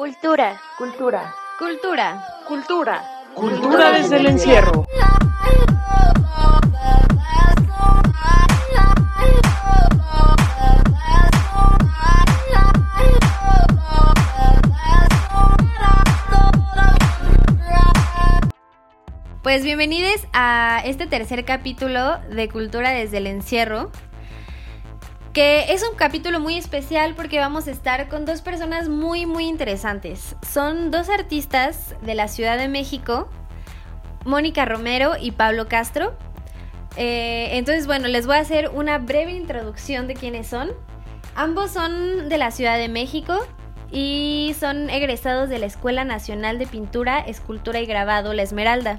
Cultura. Cultura. Cultura. Cultura. Cultura desde el encierro. Pues bienvenidos a este tercer capítulo de Cultura desde el encierro que es un capítulo muy especial porque vamos a estar con dos personas muy muy interesantes. Son dos artistas de la Ciudad de México, Mónica Romero y Pablo Castro. Eh, entonces, bueno, les voy a hacer una breve introducción de quiénes son. Ambos son de la Ciudad de México y son egresados de la Escuela Nacional de Pintura, Escultura y Grabado La Esmeralda.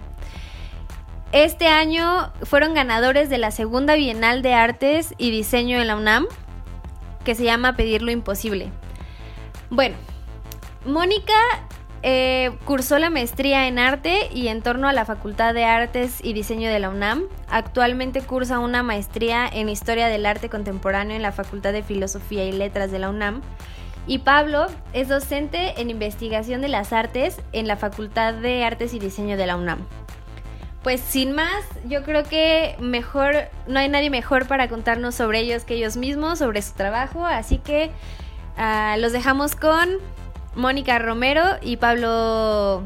Este año fueron ganadores de la segunda Bienal de Artes y Diseño en la UNAM, que se llama Pedir lo Imposible. Bueno, Mónica eh, cursó la maestría en arte y en torno a la Facultad de Artes y Diseño de la UNAM. Actualmente cursa una maestría en Historia del Arte Contemporáneo en la Facultad de Filosofía y Letras de la UNAM. Y Pablo es docente en investigación de las artes en la Facultad de Artes y Diseño de la UNAM pues sin más, yo creo que mejor, no hay nadie mejor para contarnos sobre ellos que ellos mismos, sobre su trabajo, así que uh, los dejamos con Mónica Romero y Pablo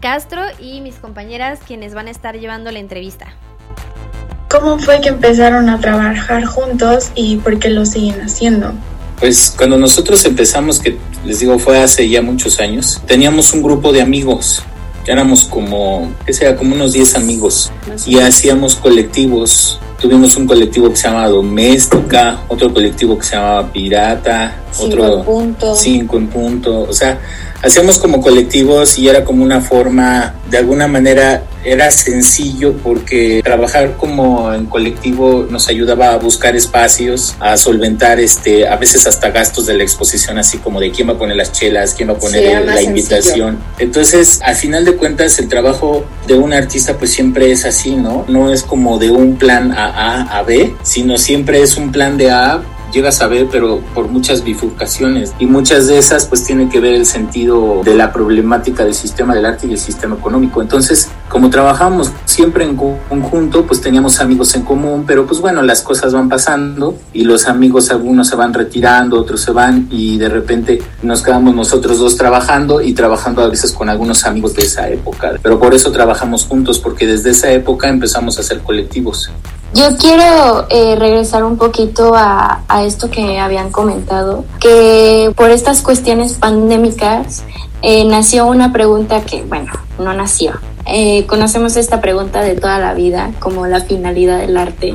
Castro y mis compañeras quienes van a estar llevando la entrevista. ¿Cómo fue que empezaron a trabajar juntos y por qué lo siguen haciendo? Pues cuando nosotros empezamos, que les digo fue hace ya muchos años, teníamos un grupo de amigos éramos como, que sea, como unos 10 amigos y hacíamos colectivos. Tuvimos un colectivo que se llamaba Doméstica, otro colectivo que se llamaba Pirata, otro punto. cinco en punto. O sea, hacíamos como colectivos y era como una forma, de alguna manera era sencillo porque trabajar como en colectivo nos ayudaba a buscar espacios, a solventar este, a veces hasta gastos de la exposición, así como de quién va a poner las chelas, quién va a poner la invitación. Entonces, al final de cuentas, el trabajo de un artista pues siempre es así, ¿no? No es como de un plan a A a B, sino siempre es un plan de A llegas a ver, pero por muchas bifurcaciones. Y muchas de esas pues tienen que ver el sentido de la problemática del sistema del arte y el sistema económico. Entonces, como trabajamos siempre en conjunto, pues teníamos amigos en común, pero pues bueno, las cosas van pasando y los amigos algunos se van retirando, otros se van y de repente nos quedamos nosotros dos trabajando y trabajando a veces con algunos amigos de esa época. Pero por eso trabajamos juntos, porque desde esa época empezamos a ser colectivos. Yo quiero eh, regresar un poquito a, esto que habían comentado, que por estas cuestiones pandémicas eh, nació una pregunta que, bueno, no nació. Eh, conocemos esta pregunta de toda la vida como la finalidad del arte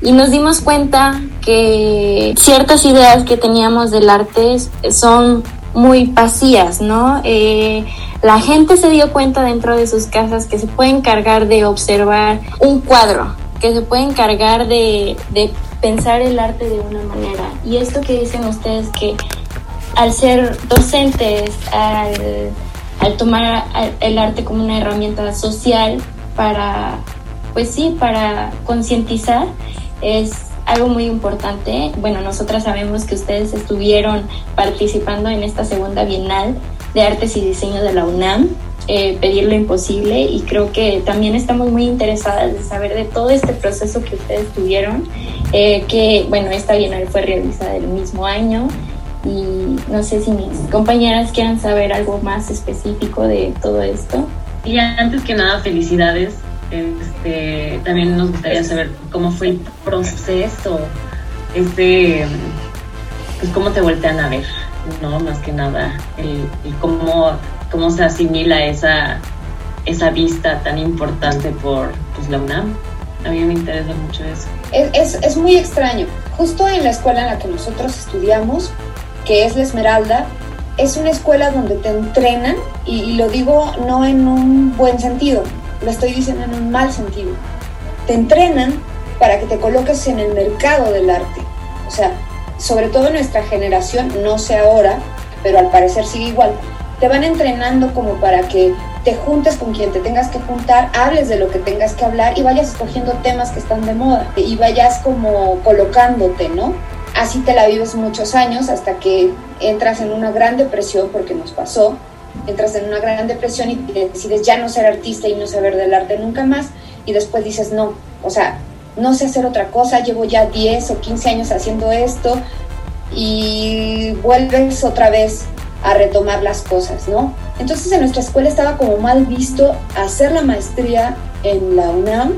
y nos dimos cuenta que ciertas ideas que teníamos del arte son muy vacías, ¿no? la gente se dio cuenta dentro de sus casas que se puede encargar de observar un cuadro que se puede encargar de, de pensar el arte de una manera. Y esto que dicen ustedes que al ser docentes, al, al tomar el arte como una herramienta social para, pues sí, para concientizar, es algo muy importante. Bueno, nosotras sabemos que ustedes estuvieron participando en esta segunda Bienal de Artes y Diseño de la UNAM eh, pedir lo imposible y creo que también estamos muy interesadas de saber de todo este proceso que ustedes tuvieron, eh, que bueno, esta bienal fue realizada el mismo año y no sé si mis compañeras quieran saber algo más específico de todo esto. Y antes que nada, felicidades. Este, también nos gustaría saber cómo fue el proceso, este, pues cómo te voltean a ver, ¿no? Más que nada, el, el cómo cómo se asimila esa, esa vista tan importante por pues, la UNAM. A mí me interesa mucho eso. Es, es, muy extraño. Justo en la escuela en la que nosotros estudiamos, que es la Esmeralda, es una escuela donde te entrenan, y, y lo digo no en un buen sentido, lo estoy diciendo en un mal sentido. Te entrenan para que te coloques en el mercado del arte. O sea, sobre todo nuestra generación, no sé ahora, pero al parecer sigue igual, te van entrenando como para que te juntes con quien te tengas que juntar, hables de lo que tengas que hablar y vayas escogiendo temas que están de moda y vayas como colocándote, ¿no? así te la vives muchos años hasta que entras en una gran depresión, porque nos pasó, entras en una gran depresión y decides ya no ser artista y no saber del arte nunca más, y después dices, no, o sea, no sé hacer otra cosa, llevo ya 10 o 15 años haciendo esto, y vuelves otra vez a retomar las cosas, ¿no? Entonces en nuestra escuela estaba como mal visto hacer la maestría en la UNAM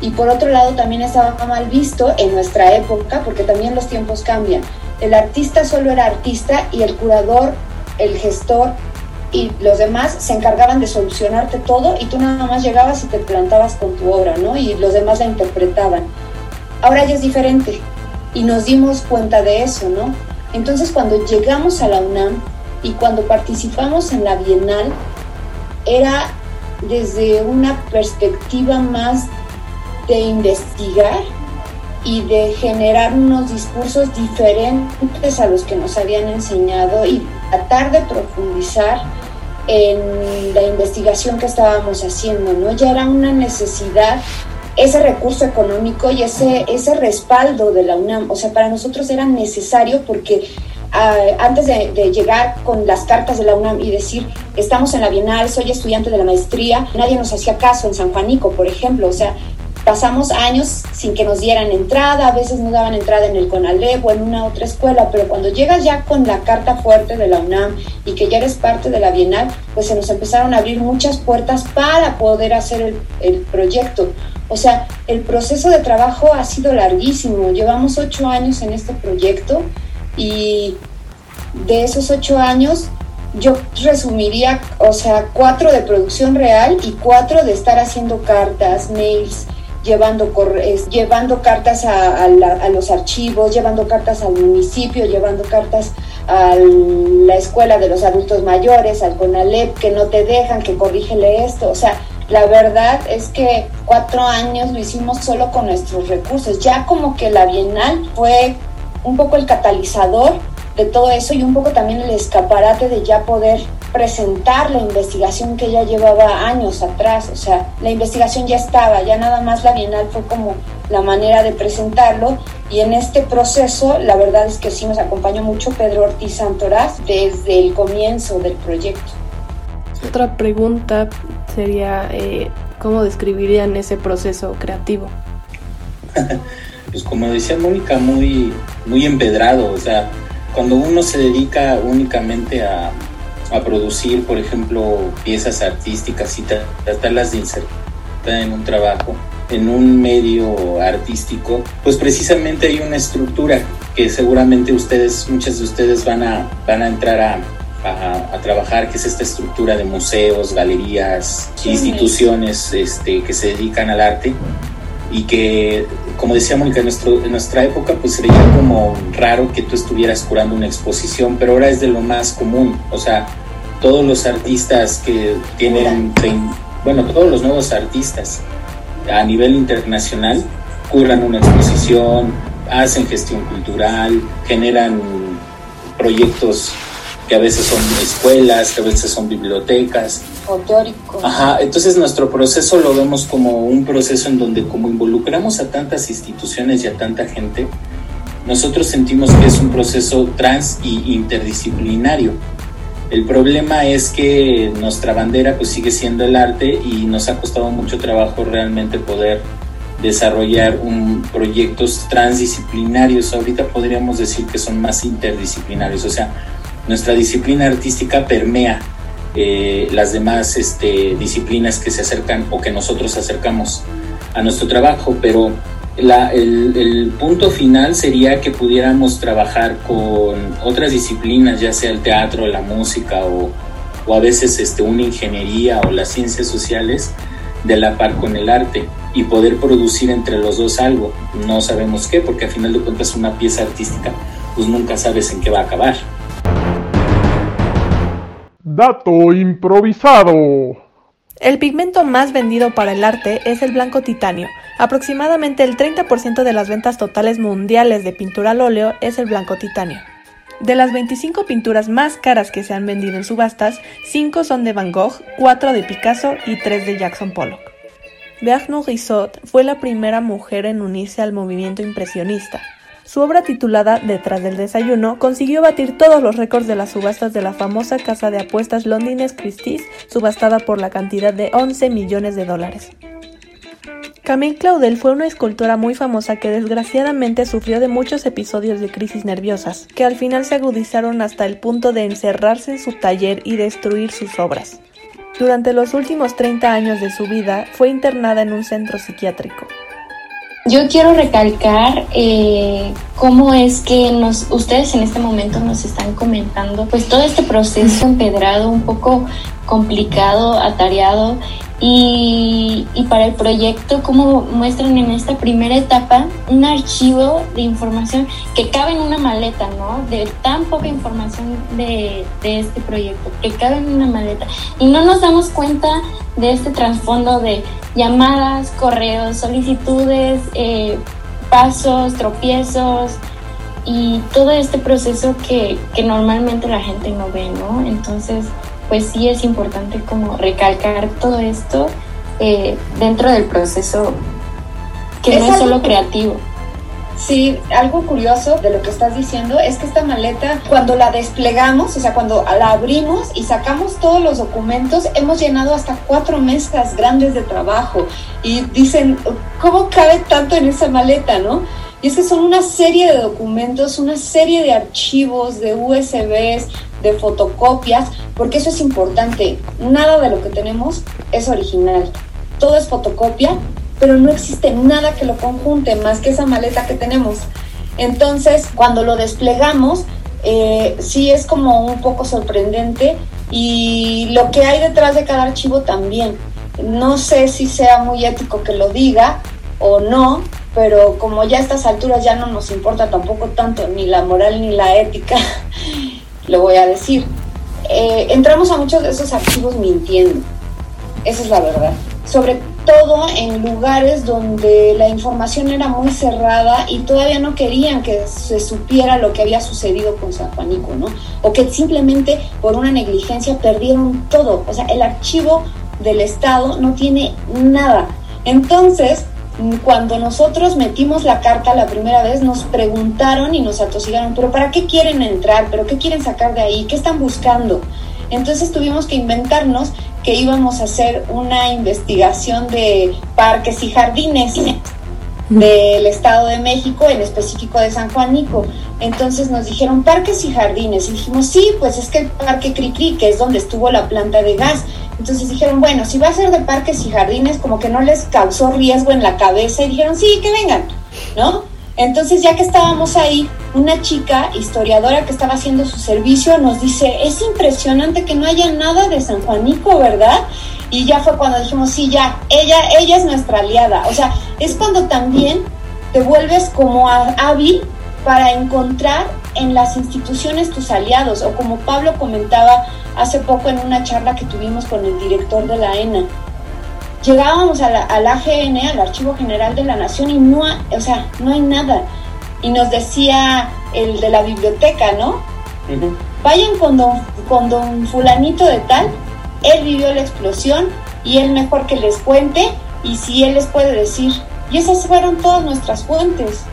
y por otro lado también estaba mal visto en nuestra época, porque también los tiempos cambian. El artista solo era artista y el curador, el gestor y los demás se encargaban de solucionarte todo y tú nada más llegabas y te plantabas con tu obra, ¿no? Y los demás la interpretaban. Ahora ya es diferente y nos dimos cuenta de eso, ¿no? Entonces cuando llegamos a la UNAM y cuando participamos en la Bienal, era desde una perspectiva más de investigar y de generar unos discursos diferentes a los que nos habían enseñado y tratar de profundizar en la investigación que estábamos haciendo, ¿no? Ya era una necesidad ese recurso económico y ese, ese respaldo de la UNAM. O sea, para nosotros era necesario porque ah, antes de, de, llegar con las cartas de la UNAM y decir, estamos en la Bienal, soy estudiante de la maestría, nadie nos hacía caso en San Juanico, por ejemplo. O sea, pasamos años sin que nos dieran entrada, a veces nos daban entrada en el CONALEP o en una otra escuela, pero cuando llegas ya con la carta fuerte de la UNAM y que ya eres parte de la Bienal, pues se nos empezaron a abrir muchas puertas para poder hacer el, el proyecto. O sea, el proceso de trabajo ha sido larguísimo. Llevamos ocho años en este proyecto y de esos ocho años yo resumiría, o sea, cuatro de producción real y cuatro de estar haciendo cartas, mails, llevando, correos, llevando cartas a, a, la, a, los archivos, llevando cartas al municipio, llevando cartas a la escuela de los adultos mayores, al CONALEP, que no te dejan, que corrígele esto. O sea, la verdad es que cuatro años lo hicimos solo con nuestros recursos. Ya como que la Bienal fue un poco el catalizador de todo eso y un poco también el escaparate de ya poder presentar la investigación que ya llevaba años atrás, o sea, la investigación ya estaba, ya nada más la Bienal fue como la manera de presentarlo y en este proceso la verdad es que sí nos acompañó mucho Pedro Ortiz Santoraz desde el comienzo del proyecto. Otra pregunta sería, eh, ¿cómo describirían ese proceso creativo? pues como decía Mónica, muy, muy empedrado, o sea, cuando uno se dedica únicamente a, a producir, por ejemplo, piezas artísticas y tratarlas de insertar en un trabajo, en un medio artístico, pues precisamente hay una estructura que seguramente ustedes, muchas de ustedes van a, van a entrar a, a, a trabajar, que es esta estructura de museos, galerías, instituciones este, que se dedican al arte y que, como decía Mónica, en, nuestro, en nuestra época pues sería como raro que tú estuvieras curando una exposición, pero ahora es de lo más común, o sea, todos los artistas que tienen, bueno, todos los nuevos artistas a nivel internacional curran una exposición, hacen gestión cultural, generan proyectos que a veces son escuelas, que a veces son bibliotecas. O teóricos. Ajá, entonces nuestro proceso lo vemos como un proceso en donde como involucramos a tantas instituciones y a tanta gente, nosotros sentimos que es un proceso trans y interdisciplinario. El problema es que nuestra bandera pues sigue siendo el arte y nos ha costado mucho trabajo realmente poder desarrollar un, proyectos transdisciplinarios. Ahorita podríamos decir que son más interdisciplinarios, o sea, nuestra disciplina artística permea eh, las demás este, disciplinas que se acercan o que nosotros acercamos a nuestro trabajo, pero el, punto final sería que pudiéramos trabajar con otras disciplinas, ya sea el teatro, la música o, o a veces este, una ingeniería o las ciencias sociales, de la par con el arte y poder producir entre los dos algo. No sabemos qué, porque a final de cuentas una pieza artística, pues nunca sabes en qué va a acabar. Dato improvisado. El pigmento más vendido para el arte es el blanco titanio. Aproximadamente el 30% de las ventas totales mundiales de pintura al óleo es el blanco titanio. De las 25 pinturas más caras que se han vendido en subastas, 5 son de Van Gogh, 4 de Picasso y 3 de Jackson Pollock. Bernard Rizot fue la primera mujer en unirse al movimiento impresionista. Su obra titulada Detrás del desayuno consiguió batir todos los récords de las subastas de la famosa casa de apuestas Londres Christie's, subastada por la cantidad de 11 millones de dólares. Camille Claudel fue una escultora muy famosa que desgraciadamente sufrió de muchos episodios de crisis nerviosas, que al final se agudizaron hasta el punto de encerrarse en su taller y destruir sus obras. Durante los últimos 30 años de su vida fue internada en un centro psiquiátrico. Yo quiero recalcar eh, cómo es que nos, ustedes en este momento nos están comentando pues todo este proceso empedrado, un poco complicado, atareado y, para el proyecto, como muestran en esta primera etapa, un archivo de información que cabe en una maleta, ¿no? De tan poca información de, este proyecto, que cabe en una maleta. Y no nos damos cuenta de este trasfondo de llamadas, correos, solicitudes, eh, pasos, tropiezos y todo este proceso que, que normalmente la gente no ve, ¿no? Entonces, pues sí es importante como recalcar todo esto eh, dentro del proceso que no es solo creativo. Sí, algo curioso de lo que estás diciendo es que esta maleta, cuando la desplegamos, o sea, cuando la abrimos y sacamos todos los documentos, hemos llenado hasta cuatro mesas grandes de trabajo. Y dicen, ¿cómo cabe tanto en esa maleta, no? Y es que son una serie de documentos, una serie de archivos, de USBs, de fotocopias, porque eso es importante. Nada de lo que tenemos es original. Todo es fotocopia, pero no existe nada que lo conjunte más que esa maleta que tenemos. Entonces, cuando lo desplegamos, eh, sí es como un poco sorprendente y lo que hay detrás de cada archivo también. No sé si sea muy ético que lo diga o no, pero como ya a estas alturas ya no nos importa tampoco tanto ni la moral ni la ética, lo voy a decir. Eh, entramos a muchos de esos archivos mintiendo, esa es la verdad. Sobre todo en lugares donde la información era muy cerrada y todavía no querían que se supiera lo que había sucedido con San Juanico, ¿no? O que simplemente por una negligencia perdieron todo. O sea, el archivo del Estado no tiene nada. Entonces, cuando nosotros metimos la carta la primera vez, nos preguntaron y nos atosigaron, pero ¿para qué quieren entrar? ¿Pero qué quieren sacar de ahí? ¿Qué están buscando? Entonces tuvimos que inventarnos que íbamos a hacer una investigación de parques y jardines del Estado de México, en específico de San Juanico. Entonces nos dijeron parques y jardines y dijimos, sí, pues es que el parque Cricri, que es donde estuvo la planta de gas, entonces dijeron, bueno, si va a ser de parques y jardines, como que no les causó riesgo en la cabeza y dijeron, sí, que vengan, ¿no? Entonces ya que estábamos ahí, una chica historiadora que estaba haciendo su servicio nos dice, es impresionante que no haya nada de San Juanico, ¿verdad? Y ya fue cuando dijimos, sí, ya, ella, ella es nuestra aliada. O sea, es cuando también te vuelves como hábil para encontrar en las instituciones tus aliados, o como Pablo comentaba hace poco en una charla que tuvimos con el director de la ENA. Llegábamos a la, al AGN, al Archivo General de la Nación, y no, o sea, no hay nada. Y nos decía el de la biblioteca, ¿no? Vayan con don, con don fulanito de tal, él vivió la explosión y él mejor que les cuente y si él les puede decir. Y esas fueron todas nuestras fuentes.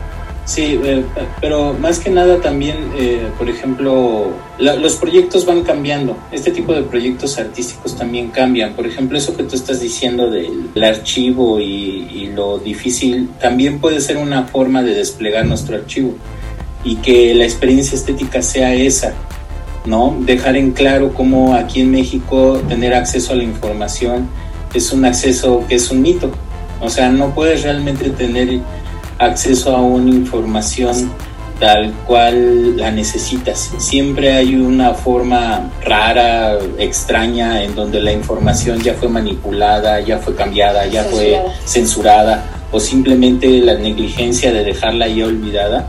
Sí, eh, pero más que nada también, eh, por ejemplo, los proyectos van cambiando. Este tipo de proyectos artísticos también cambian. Por ejemplo, eso que tú estás diciendo del, archivo y, y, lo difícil, también puede ser una forma de desplegar nuestro archivo y que la experiencia estética sea esa, ¿no? Dejar en claro cómo aquí en México tener acceso a la información es un acceso que es un mito. O sea, no puedes realmente tener acceso a una información tal cual la necesitas. Siempre hay una forma rara, extraña, en donde la información ya fue manipulada, ya fue cambiada, ya fue censurada, o simplemente la negligencia de dejarla ya olvidada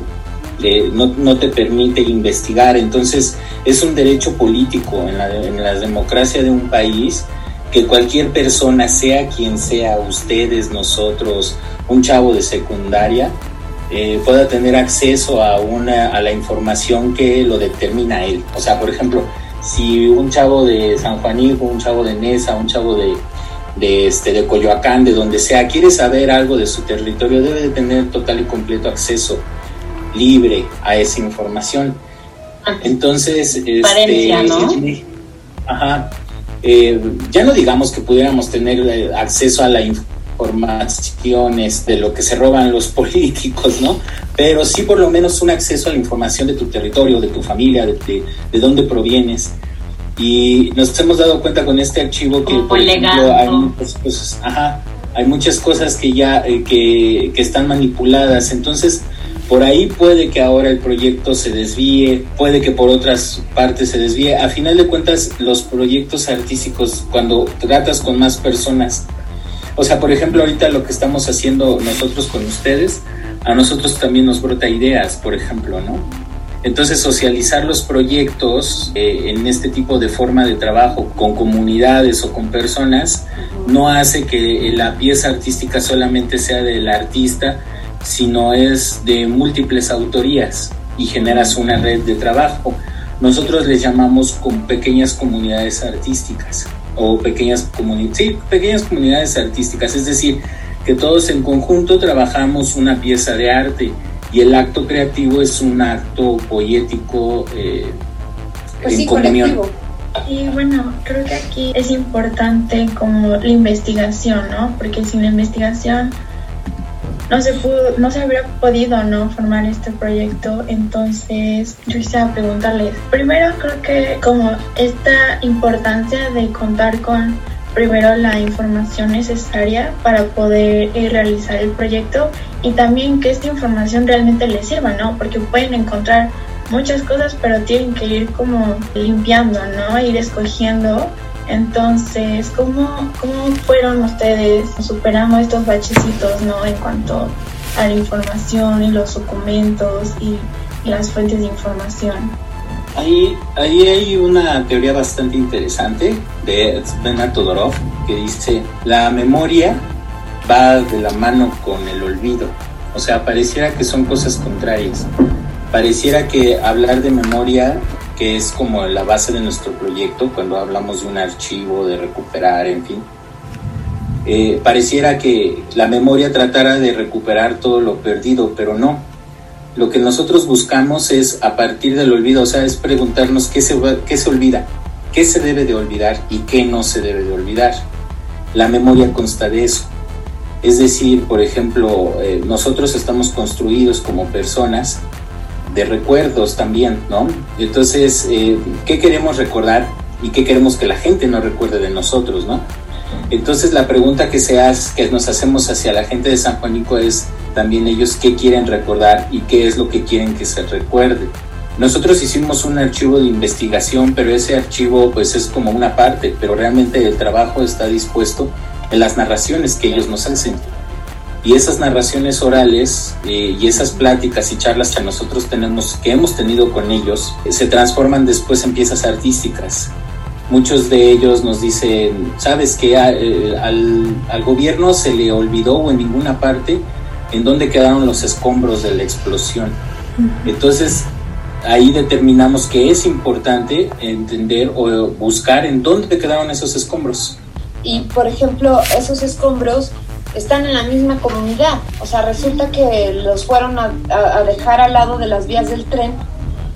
no, no, te permite investigar. Entonces es un derecho político en la, en la democracia de un país que cualquier persona, sea quien sea, ustedes, nosotros, un chavo de secundaria eh, pueda tener acceso a, una, a la información que lo determina él. O sea, por ejemplo, si un chavo de San Juanico, un chavo de Nesa, un chavo de, de, este, de Coyoacán, de donde sea, quiere saber algo de su territorio, debe de tener total y completo acceso libre a esa información. Entonces, este, ajá, eh, ya no digamos que pudiéramos tener eh, acceso a la información de lo que se roban los políticos, ¿no? Pero sí por lo menos un acceso a la información de tu territorio, de tu familia, de, de, dónde provienes. Y nos hemos dado cuenta con este archivo que, por ejemplo, hay muchas cosas, ajá, hay muchas cosas que ya eh, que, que están manipuladas. Entonces, por ahí puede que ahora el proyecto se desvíe, puede que por otras partes se desvíe. A final de cuentas, los proyectos artísticos, cuando tratas con más personas, o sea, por ejemplo, ahorita lo que estamos haciendo nosotros con ustedes, a nosotros también nos brota ideas, por ejemplo, ¿no? Entonces, socializar los proyectos eh, en este tipo de forma de trabajo con comunidades o con personas no hace que la pieza artística solamente sea del artista, sino es de múltiples autorías y generas una red de trabajo. Nosotros les llamamos con pequeñas comunidades artísticas o pequeñas, comunidades pequeñas comunidades artísticas, es decir, que todos en conjunto trabajamos una pieza de arte y el acto creativo es un acto poético eh, pues en comunión. Y bueno, creo que aquí es importante como la investigación, ¿no? Porque sin la investigación no se pudo, no se habría podido no formar este proyecto, entonces yo quisiera preguntarles, primero creo que como esta importancia de contar con primero la información necesaria para poder eh, realizar el proyecto y también que esta información realmente les sirva, ¿no? Porque pueden encontrar muchas cosas, pero tienen que ir como limpiando, ¿no? Ir escogiendo entonces, ¿cómo, ¿cómo fueron ustedes? Superamos estos bachecitos, ¿no? En cuanto a la información y los documentos y, las fuentes de información. Ahí, ahí hay una teoría bastante interesante de Svena Todorov que dice, la memoria va de la mano con el olvido. O sea, pareciera que son cosas contrarias. Pareciera que hablar de memoria que es como la base de nuestro proyecto cuando hablamos de un archivo, de recuperar, en fin. Eh, pareciera que la memoria tratara de recuperar todo lo perdido, pero no. Lo que nosotros buscamos es, a partir del olvido, o sea, es preguntarnos qué se, qué se olvida, qué se debe de olvidar y qué no se debe de olvidar. La memoria consta de eso. Es decir, por ejemplo, eh, nosotros estamos construidos como personas de recuerdos también, ¿no? Entonces, eh, ¿qué queremos recordar y qué queremos que la gente no recuerde de nosotros, ¿no? Entonces la pregunta que, se hace, que nos hacemos hacia la gente de San Juanico es también ellos qué quieren recordar y qué es lo que quieren que se recuerde. Nosotros hicimos un archivo de investigación, pero ese archivo pues es como una parte, pero realmente el trabajo está dispuesto en las narraciones que ellos nos hacen. Y esas narraciones orales eh, y esas pláticas y charlas que nosotros tenemos, que hemos tenido con ellos, se transforman después en piezas artísticas. Muchos de ellos nos dicen, sabes que eh, al, al, gobierno se le olvidó o en ninguna parte en dónde quedaron los escombros de la explosión. Entonces, ahí determinamos que es importante entender o buscar en dónde quedaron esos escombros. Y, por ejemplo, esos escombros están en la misma comunidad. O sea, resulta que los fueron a, dejar al lado de las vías del tren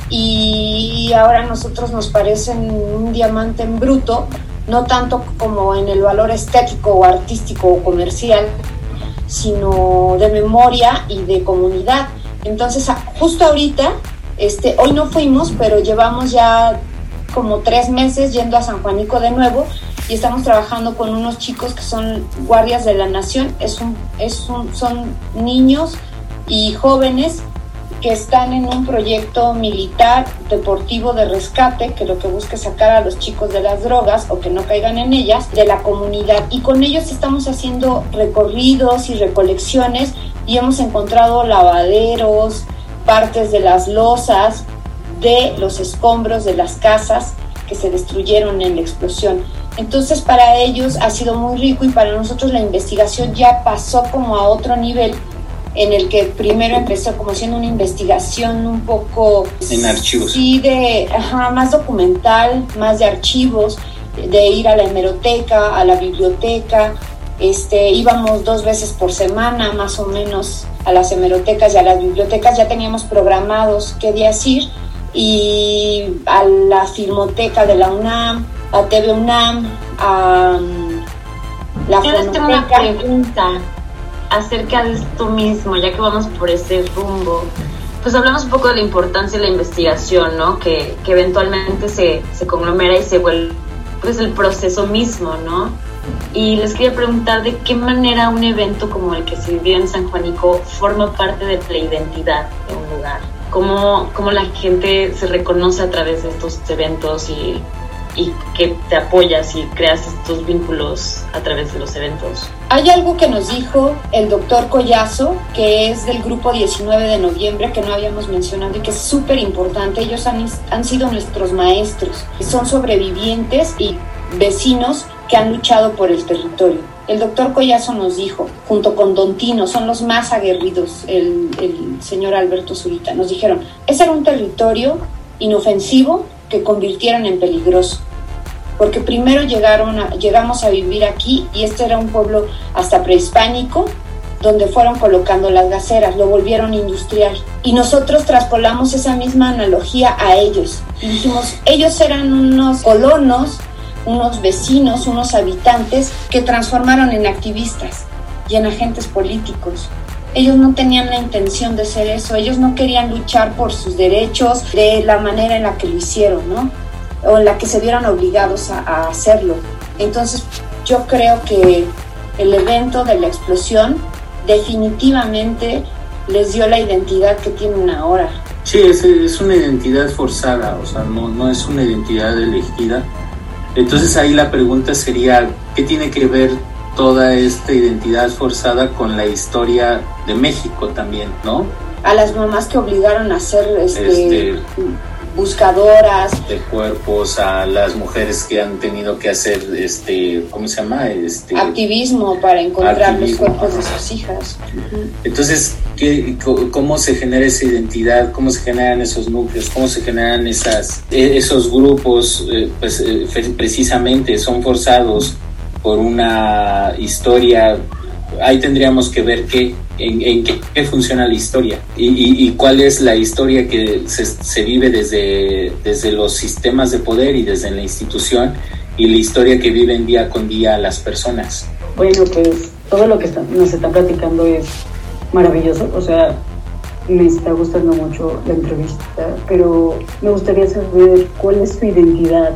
y ahora a nosotros nos parecen un diamante en bruto, no tanto como en el valor estético o artístico o comercial, sino de memoria y de comunidad. Entonces, justo ahorita, este, hoy no fuimos, pero llevamos ya como tres meses yendo a San Juanico de nuevo y estamos trabajando con unos chicos que son guardias de la nación, es un, es un, son niños y jóvenes que están en un proyecto militar deportivo de rescate que lo que busca es sacar a los chicos de las drogas o que no caigan en ellas de la comunidad y con ellos estamos haciendo recorridos y recolecciones y hemos encontrado lavaderos, partes de las losas, de los escombros de las casas que se destruyeron en la explosión. Entonces para ellos ha sido muy rico y para nosotros la investigación ya pasó como a otro nivel en el que primero empezó como siendo una investigación un poco... En archivos. Sí, de, ajá, más documental, más de archivos, de ir a la hemeroteca, a la biblioteca, Este, íbamos dos veces por semana más o menos a las hemerotecas y a las bibliotecas, ya teníamos programados qué días ir y a la filmoteca de la UNAM, a TV UNAM, a mm, la Yo les tengo una pregunta acerca de esto mismo, ya que vamos por ese rumbo. Pues hablamos un poco de la importancia de la investigación, ¿no? Que, que eventualmente se, se conglomera y se vuelve pues el proceso mismo, ¿no? Y les quería preguntar de qué manera un evento como el que se vivió en San Juanico forma parte de la identidad de un lugar. Cómo, cómo la gente se reconoce a través de estos eventos y, y que te apoyas y creas estos vínculos a través de los eventos. Hay algo que nos dijo el doctor Collazo, que es del grupo 19 de noviembre, que no habíamos mencionado y que es súper importante. Ellos han, han sido nuestros maestros. Son sobrevivientes y vecinos que han luchado por el territorio. El doctor Collazo nos dijo, junto con Don Tino, son los más aguerridos, el, el señor Alberto Zurita, nos dijeron, ese era un territorio inofensivo que convirtieron en peligroso porque primero llegaron llegamos a vivir aquí y este era un pueblo hasta prehispánico donde fueron colocando las gaceras, lo volvieron industrial. Y nosotros traspolamos esa misma analogía a ellos. Dijimos, ellos eran unos colonos, unos vecinos, unos habitantes que transformaron en activistas y en agentes políticos. Ellos no tenían la intención de ser eso, ellos no querían luchar por sus derechos de la manera en la que lo hicieron, ¿no? O en la que se vieron obligados a, a hacerlo. Entonces yo creo que el evento de la explosión definitivamente les dio la identidad que tienen ahora. Sí, es, es una identidad forzada, o sea, no, no es una identidad elegida. Entonces ahí la pregunta sería, ¿qué tiene que ver toda esta identidad forzada con la historia de México también, no? A las mamás que obligaron a ser este, Este- buscadoras, De cuerpos, a las mujeres que han tenido que hacer, este, ¿cómo se llama? Este, activismo para encontrar Activismo, los cuerpos de sus hijas. Entonces, ¿qué, ¿cómo se genera esa identidad? ¿Cómo se generan esos núcleos? ¿Cómo se generan esas, e- esos grupos? Eh, Pues eh, precisamente son forzados por una historia. Ahí tendríamos que ver qué, en, en qué, funciona la historia y, y- y cuál es la historia que se, se vive desde, desde los sistemas de poder y desde la institución y la historia que viven día con día las personas. Bueno, pues todo lo que está- nos están platicando es maravilloso, o sea, me está gustando mucho la entrevista, pero me gustaría saber cuál es su identidad,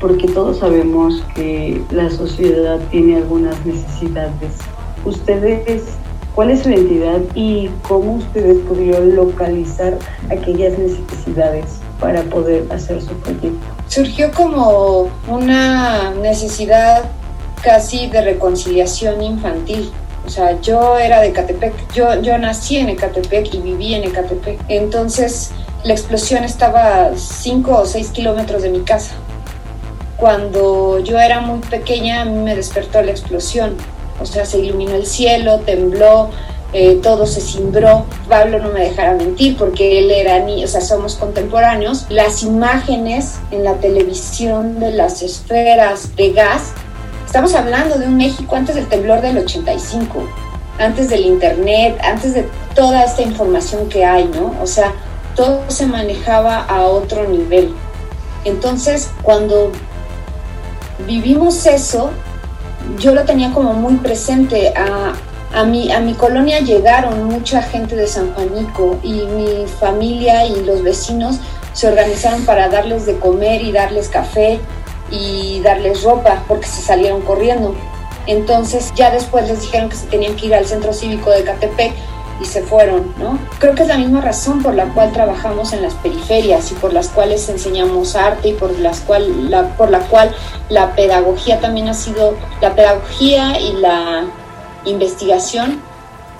porque todos sabemos que la sociedad tiene algunas necesidades. Ustedes, ¿cuál es su identidad y cómo ustedes pudieron localizar aquellas necesidades para poder hacer su proyecto? surgió como una necesidad casi de reconciliación infantil. O sea, yo era de Ecatepec, yo, yo nací en Ecatepec y viví en Ecatepec. Entonces, la explosión estaba a 5 o 6 kilómetros de mi casa. Cuando yo era muy pequeña, a mí me despertó la explosión. O sea, se iluminó el cielo, tembló, eh, todo se cimbró. Pablo no me dejará mentir porque él era niño, o sea, somos contemporáneos. Las imágenes en la televisión de las esferas de gas, estamos hablando de un México antes del temblor del 85, antes del internet, antes de toda esta información que hay, ¿no? O sea, todo se manejaba a otro nivel. Entonces, cuando vivimos eso, yo lo tenía como muy presente. A, a, mi, a mi colonia llegaron mucha gente de San Juanico y mi familia y los vecinos se organizaron para darles de comer y darles café y darles ropa porque se salieron corriendo. Entonces ya después les dijeron que se tenían que ir al centro cívico de Catepec y se fueron, ¿no? Creo que es la misma razón por la cual trabajamos en las periferias y por las cuales enseñamos arte y por las cual la, por la cual la pedagogía también ha sido la pedagogía y la investigación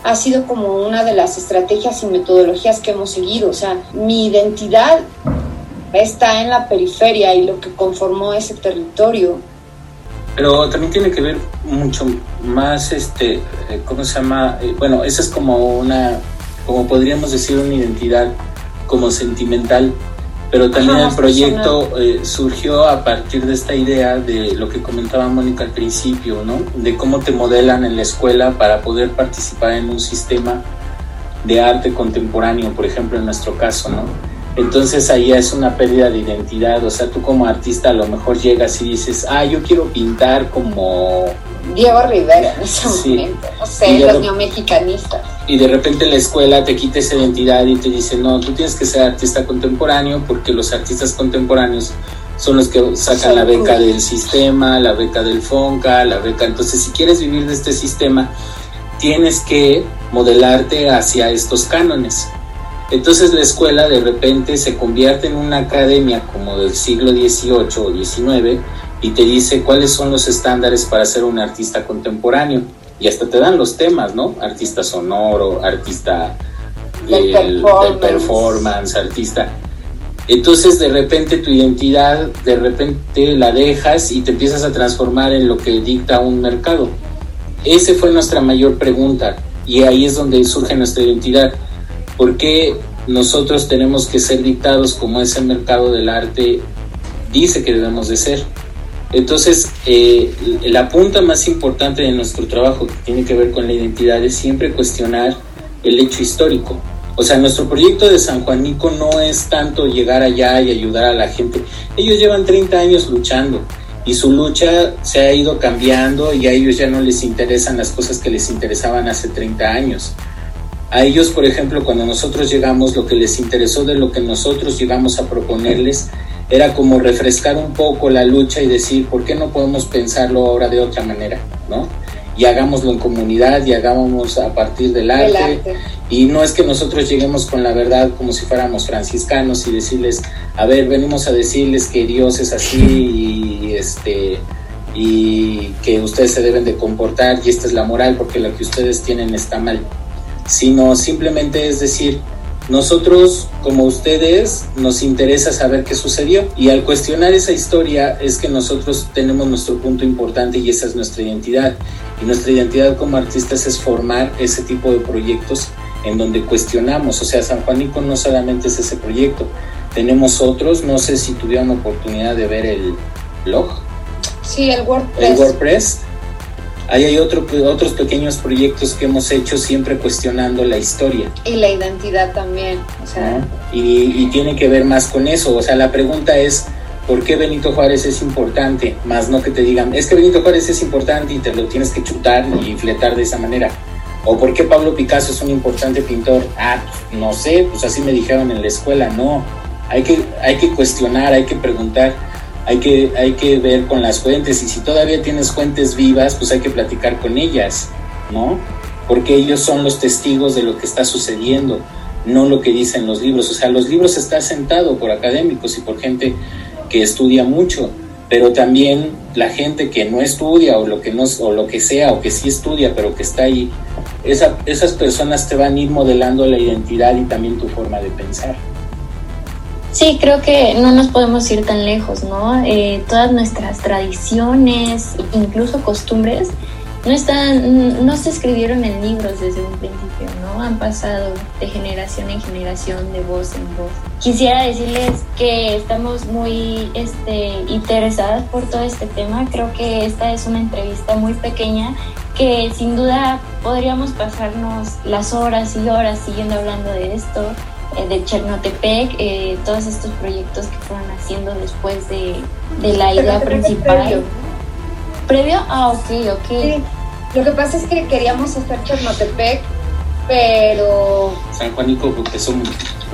ha sido como una de las estrategias y metodologías que hemos seguido, o sea, mi identidad está en la periferia y lo que conformó ese territorio. Pero también tiene que ver mucho más, este, eh, ¿cómo se llama? Eh, bueno, esa es como una, como podríamos decir, una identidad como sentimental, pero también el proyecto eh, surgió a partir de esta idea de lo que comentaba Mónica al principio, ¿no? De cómo te modelan en la escuela para poder participar en un sistema de arte contemporáneo, por ejemplo, en nuestro caso, ¿no? Entonces ahí es una pérdida de identidad, o sea, tú como artista a lo mejor llegas y dices, ah, yo quiero pintar como... Diego Rivera en ese momento, no sé, los neomexicanistas. Y de repente la escuela te quita esa identidad y te dice, no, tú tienes que ser artista contemporáneo porque los artistas contemporáneos son los que sacan la beca del sistema, la beca del FONCA, la beca. Entonces, si quieres vivir de este sistema, tienes que modelarte hacia estos cánones. Entonces la escuela de repente se convierte en una academia como del siglo XVIII o XIX y te dice cuáles son los estándares para ser un artista contemporáneo. Y hasta te dan los temas, ¿no? Artista sonoro, artista del, performance. artista. Entonces de repente tu identidad, de repente la dejas y te empiezas a transformar en lo que dicta un mercado. Esa fue nuestra mayor pregunta y ahí es donde surge nuestra identidad ¿Por qué nosotros tenemos que ser dictados como ese mercado del arte dice que debemos de ser? Entonces, eh, la punta más importante de nuestro trabajo que tiene que ver con la identidad es siempre cuestionar el hecho histórico. O sea, nuestro proyecto de San Juanico no es tanto llegar allá y ayudar a la gente. Ellos llevan 30 años luchando y su lucha se ha ido cambiando y a ellos ya no les interesan las cosas que les interesaban hace 30 años. A ellos, por ejemplo, cuando nosotros llegamos, lo que les interesó de lo que nosotros llegamos a proponerles era como refrescar un poco la lucha y decir, ¿por qué no podemos pensarlo ahora de otra manera? ¿no? Y hagámoslo en comunidad y hagámoslo a partir del arte. Y no es que nosotros lleguemos con la verdad como si fuéramos franciscanos y decirles, a ver, venimos a decirles que Dios es así y este y que ustedes se deben de comportar y esta es la moral porque lo que ustedes tienen está mal sino simplemente es decir, nosotros como ustedes nos interesa saber qué sucedió. Y al cuestionar esa historia es que nosotros tenemos nuestro punto importante y esa es nuestra identidad. Y nuestra identidad como artistas es formar ese tipo de proyectos en donde cuestionamos, o sea, San Juanico no solamente es ese proyecto, tenemos otros, no sé si tuvieron oportunidad de ver el blog. Sí, el WordPress. El WordPress Ahí hay otro, otros pequeños proyectos que hemos hecho siempre cuestionando la historia. Y la identidad también. O sea. y, tiene que ver más con eso. O sea, la pregunta es, ¿por qué Benito Juárez es importante? Más no que te digan, es que Benito Juárez es importante y te lo tienes que chutar y fletar de esa manera. ¿O por qué Pablo Picasso es un importante pintor? Ah, no sé, pues así me dijeron en la escuela. No, hay que, hay que cuestionar, hay que preguntar hay que, hay que ver con las fuentes y si todavía tienes fuentes vivas, pues hay que platicar con ellas, ¿no? Porque ellos son los testigos de lo que está sucediendo, no lo que dicen los libros. O sea, los libros están sentados por académicos y por gente que estudia mucho, pero también la gente que no estudia o lo que no o lo que sea o que sí estudia pero que está ahí, esa, esas personas te van a ir modelando la identidad y también tu forma de pensar. Sí, creo que no nos podemos ir tan lejos, ¿no? Eh, todas nuestras tradiciones, incluso costumbres, no están, no se escribieron en libros desde un principio, ¿no? Han pasado de generación en generación, de voz en voz. Quisiera decirles que estamos muy este, interesadas por todo este tema. Creo que esta es una entrevista muy pequeña que sin duda podríamos pasarnos las horas y horas siguiendo hablando de esto. Eh, de Chernotepec, eh, todos estos proyectos que fueron haciendo después de, la idea principal. Previo. Ah, ok, ok. Lo que pasa es que queríamos hacer Chernotepec, pero... San Juanico empezó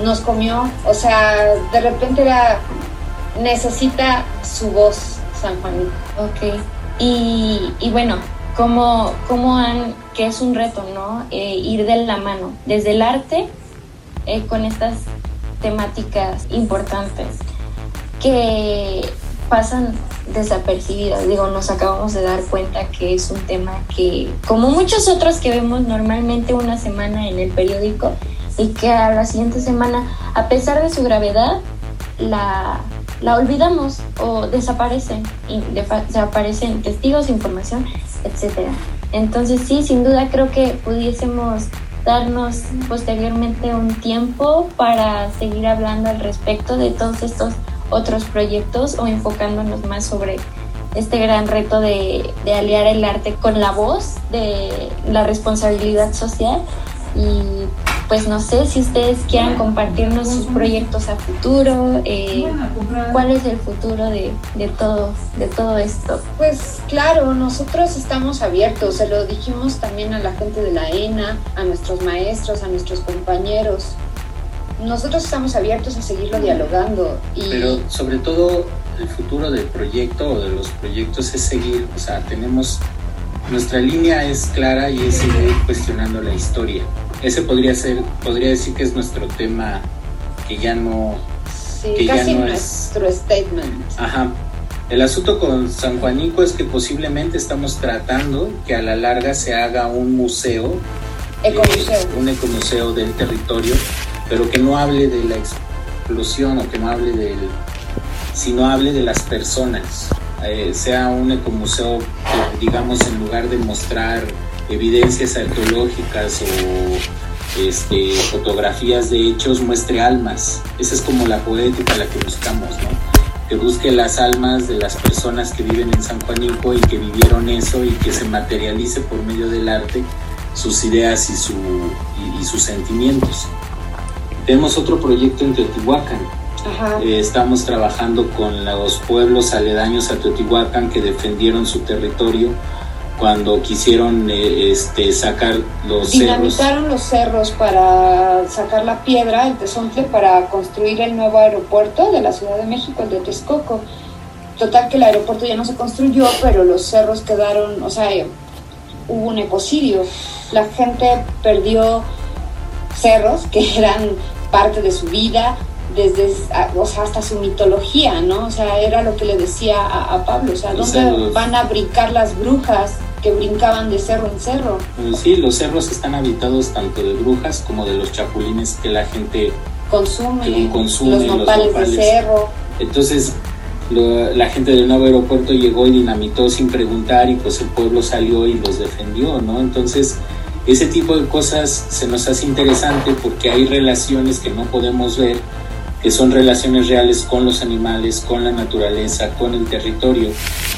Nos comió, o sea, de repente era... Necesita su voz San Juanico. Ok. Y, y bueno, ¿cómo, cómo han, que es un reto, ¿no? Eh, ir de la mano, desde el arte eh, con estas temáticas importantes que pasan desapercibidas. Digo, nos acabamos de dar cuenta que es un tema que, como muchos otros que vemos normalmente una semana en el periódico, y que a la siguiente semana, a pesar de su gravedad, la, la olvidamos o desaparecen, y desaparecen testigos, información, etc. Entonces sí, sin duda creo que pudiésemos darnos posteriormente un tiempo para seguir hablando al respecto de todos estos otros proyectos o enfocándonos más sobre este gran reto de, de aliar el arte con la voz, de la responsabilidad social y pues no sé si ustedes quieran compartirnos sus proyectos a futuro, eh, cuál es el futuro de, de, todo, de todo esto. Pues claro, nosotros estamos abiertos, se lo dijimos también a la gente de la ENA, a nuestros maestros, a nuestros compañeros. Nosotros estamos abiertos a seguirlo dialogando. Y... Pero sobre todo el futuro del proyecto o de los proyectos es seguir, o sea, tenemos, nuestra línea es clara y es seguir cuestionando la historia ese podría ser, podría decir que es nuestro tema que ya no, sí, que casi ya no nuestro statement. Ajá. El asunto con San Juanico es que posiblemente estamos tratando que a la larga se haga un museo, ecomuseo. Eh, un ecomuseo del territorio, pero que no hable de la explosión o que no hable del, sino hable de las personas. Eh, sea un ecomuseo que, digamos, en lugar de mostrar evidencias arqueológicas o este, fotografías de hechos muestre almas. Esa es como la poética la que buscamos, ¿no? Que busque las almas de las personas que viven en San Juanico y que vivieron eso y que se materialice por medio del arte sus ideas y, su, y, sus sentimientos. Tenemos otro proyecto en Teotihuacán. Eh, estamos trabajando con los pueblos aledaños a Teotihuacán que defendieron su territorio cuando quisieron eh, este, sacar los Dinamitaron los cerros para sacar la piedra, el tesontle, para construir el nuevo aeropuerto de la Ciudad de México, el de Texcoco. Total que el aeropuerto ya no se construyó, pero los cerros quedaron, o sea, hubo un ecocidio. La gente perdió cerros que eran parte de su vida, desde o sea, hasta su mitología, ¿no? O sea, era lo que le decía a, Pablo, o sea, ¿dónde van a brincar las brujas que brincaban de cerro en cerro. Pues sí, los cerros están habitados tanto de brujas como de los chapulines que la gente consume, consume los nopales, de cerro. Entonces, la gente del nuevo aeropuerto llegó y dinamitó sin preguntar y pues el pueblo salió y los defendió, ¿no? Entonces, ese tipo de cosas se nos hace interesante porque hay relaciones que no podemos ver que son relaciones reales con los animales, con la naturaleza, con el territorio,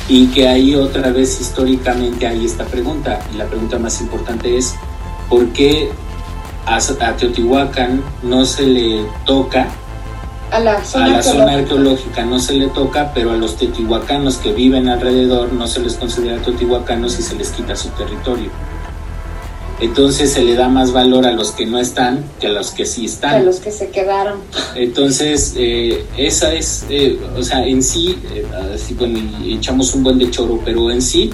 y que ahí otra vez históricamente hay esta pregunta, y la pregunta más importante es, ¿por qué a, Teotihuacán no se le toca a la, zona, a la zona arqueológica no se le toca, pero a los teotihuacanos que viven alrededor no se les considera teotihuacanos y se les quita su territorio entonces se le da más valor a los que no están que a los que sí están. a los que se quedaron. Entonces, eh, esa es, eh, o sea, en sí, eh, así, bueno, echamos un buen de choro, pero en sí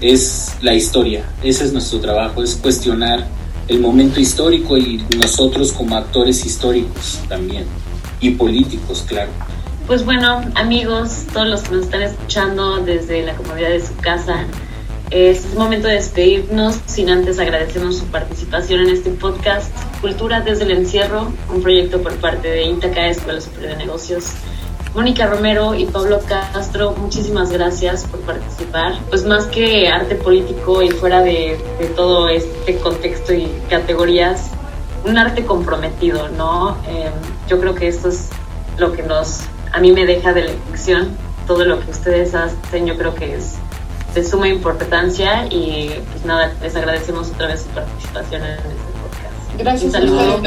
es la historia. Ese es nuestro trabajo, es cuestionar el momento histórico y nosotros como actores históricos también, y políticos, claro. Pues bueno, amigos, todos los que nos están escuchando desde la comodidad de su casa, es momento de despedirnos, sin antes agradecemos su participación en este podcast Cultura desde el Encierro, un proyecto por parte de INTACA, Escuela Superior de Negocios. Mónica Romero y Pablo Castro, muchísimas gracias por participar. Pues más que arte político y fuera de, todo este contexto y categorías, un arte comprometido, ¿no? Em, yo creo que esto es lo que nos, a mí me deja de lección. Todo lo que ustedes hacen, yo creo que es de suma importancia y pues nada, les agradecemos otra vez su participación en este podcast. Gracias. Un saludo.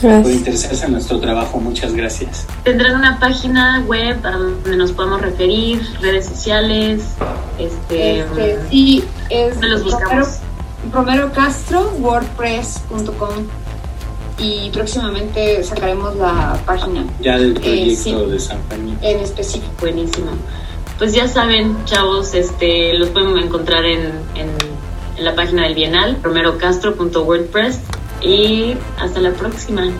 Por, por interesarse en nuestro trabajo, muchas gracias. Tendrán una página web donde nos podamos referir, redes sociales, este, este sí, es los buscamos? Romero, Castro, wordpress.com y próximamente sacaremos la página. Ya del eh, proyecto de San Juan. En específico. Buenísimo pues ya saben, chavos, este, los podemos encontrar en, en, en la página del Bienal, romerocastro.wordpress y hasta la próxima.